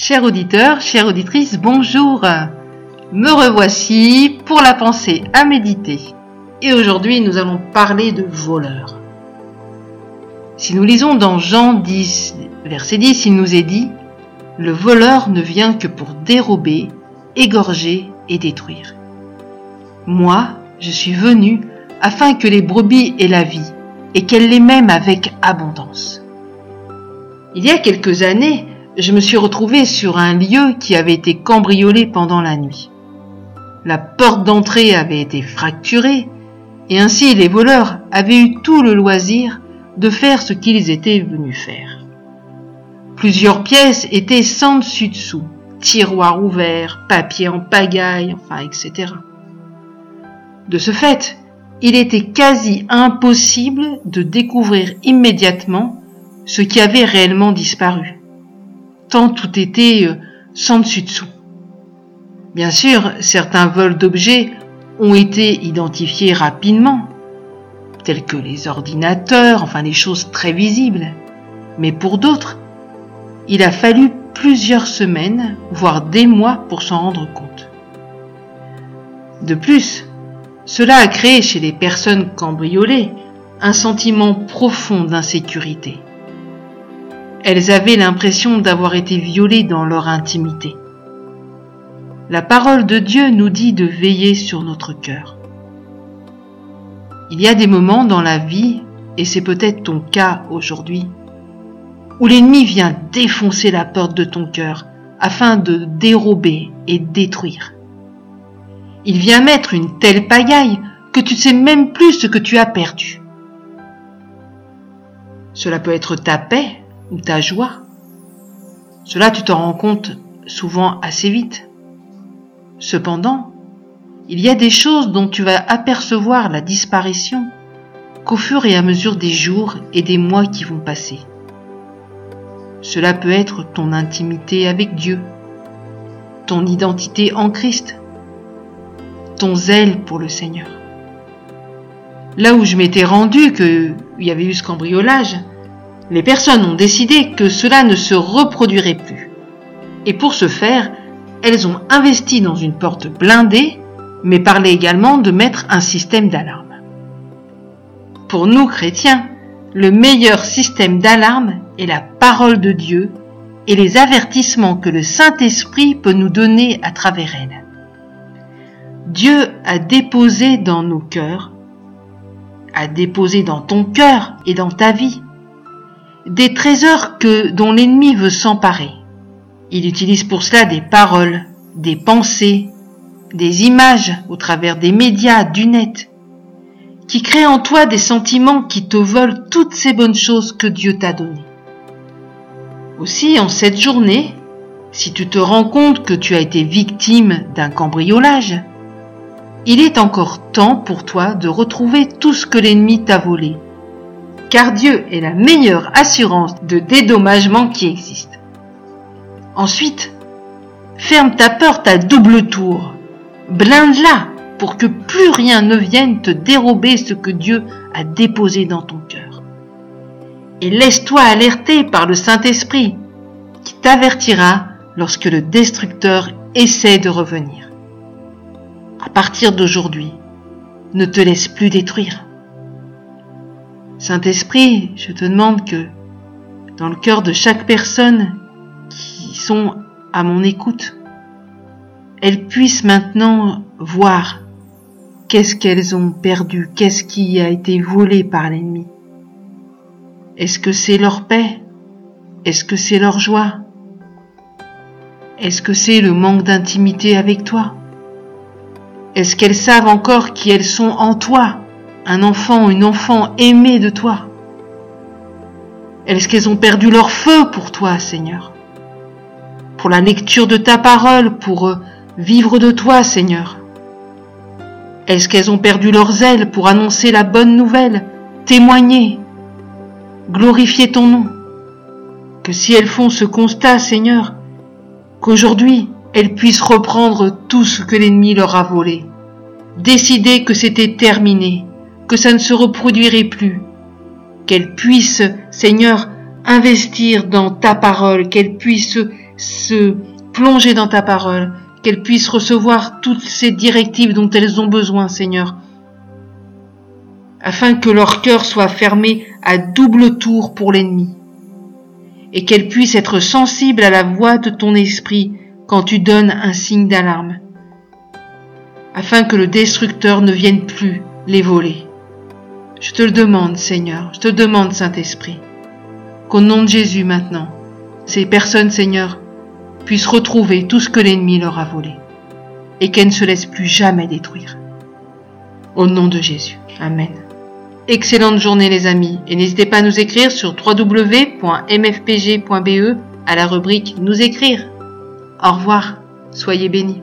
Chers auditeurs, chères auditrices, bonjour. Me revoici pour la pensée à méditer. Et aujourd'hui, nous allons parler de voleurs. Si nous lisons dans Jean 10, verset 10, il nous est dit, Le voleur ne vient que pour dérober, égorger et détruire. Moi, je suis venu afin que les brebis aient la vie et qu'elles les m'aiment avec abondance. Il y a quelques années, je me suis retrouvé sur un lieu qui avait été cambriolé pendant la nuit. La porte d'entrée avait été fracturée et ainsi les voleurs avaient eu tout le loisir de faire ce qu'ils étaient venus faire. Plusieurs pièces étaient sans dessus dessous, tiroirs ouverts, papier en pagaille, enfin, etc. De ce fait, il était quasi impossible de découvrir immédiatement ce qui avait réellement disparu, tant tout était euh, sans dessus dessous. Bien sûr, certains vols d'objets ont été identifiés rapidement, tels que les ordinateurs, enfin les choses très visibles. Mais pour d'autres, il a fallu plusieurs semaines, voire des mois pour s'en rendre compte. De plus, cela a créé chez les personnes cambriolées un sentiment profond d'insécurité. Elles avaient l'impression d'avoir été violées dans leur intimité. La parole de Dieu nous dit de veiller sur notre cœur. Il y a des moments dans la vie, et c'est peut-être ton cas aujourd'hui, où l'ennemi vient défoncer la porte de ton cœur afin de dérober et détruire. Il vient mettre une telle pagaille que tu ne sais même plus ce que tu as perdu. Cela peut être ta paix ou ta joie. Cela tu t'en rends compte souvent assez vite. Cependant, il y a des choses dont tu vas apercevoir la disparition qu'au fur et à mesure des jours et des mois qui vont passer. Cela peut être ton intimité avec Dieu, ton identité en Christ, ton zèle pour le Seigneur. Là où je m'étais rendu qu'il y avait eu ce cambriolage, les personnes ont décidé que cela ne se reproduirait plus. Et pour ce faire, elles ont investi dans une porte blindée mais parlait également de mettre un système d'alarme. Pour nous chrétiens, le meilleur système d'alarme est la parole de Dieu et les avertissements que le Saint-Esprit peut nous donner à travers elle. Dieu a déposé dans nos cœurs, a déposé dans ton cœur et dans ta vie, des trésors que, dont l'ennemi veut s'emparer. Il utilise pour cela des paroles, des pensées, des images au travers des médias, du net, qui créent en toi des sentiments qui te volent toutes ces bonnes choses que Dieu t'a données. Aussi, en cette journée, si tu te rends compte que tu as été victime d'un cambriolage, il est encore temps pour toi de retrouver tout ce que l'ennemi t'a volé, car Dieu est la meilleure assurance de dédommagement qui existe. Ensuite, ferme ta porte à double tour Blinde-la pour que plus rien ne vienne te dérober ce que Dieu a déposé dans ton cœur. Et laisse-toi alerter par le Saint-Esprit qui t'avertira lorsque le destructeur essaie de revenir. À partir d'aujourd'hui, ne te laisse plus détruire. Saint-Esprit, je te demande que dans le cœur de chaque personne qui sont à mon écoute, elles puissent maintenant voir qu'est-ce qu'elles ont perdu, qu'est-ce qui a été volé par l'ennemi. Est-ce que c'est leur paix? Est-ce que c'est leur joie? Est-ce que c'est le manque d'intimité avec toi? Est-ce qu'elles savent encore qui elles sont en toi? Un enfant, une enfant aimée de toi. Est-ce qu'elles ont perdu leur feu pour toi, Seigneur? Pour la lecture de ta parole, pour vivre de toi, Seigneur. Est-ce qu'elles ont perdu leurs ailes pour annoncer la bonne nouvelle, témoigner, glorifier ton nom? Que si elles font ce constat, Seigneur, qu'aujourd'hui elles puissent reprendre tout ce que l'ennemi leur a volé, décider que c'était terminé, que ça ne se reproduirait plus, qu'elles puissent, Seigneur, investir dans ta parole, qu'elles puissent se plonger dans ta parole, qu'elles puissent recevoir toutes ces directives dont elles ont besoin, Seigneur, afin que leur cœur soit fermé à double tour pour l'ennemi, et qu'elles puissent être sensibles à la voix de ton esprit quand tu donnes un signe d'alarme, afin que le destructeur ne vienne plus les voler. Je te le demande, Seigneur, je te le demande, Saint-Esprit, qu'au nom de Jésus maintenant, ces personnes, Seigneur, puissent retrouver tout ce que l'ennemi leur a volé, et qu'elles ne se laissent plus jamais détruire. Au nom de Jésus. Amen. Excellente journée les amis, et n'hésitez pas à nous écrire sur www.mfpg.be à la rubrique Nous écrire. Au revoir, soyez bénis.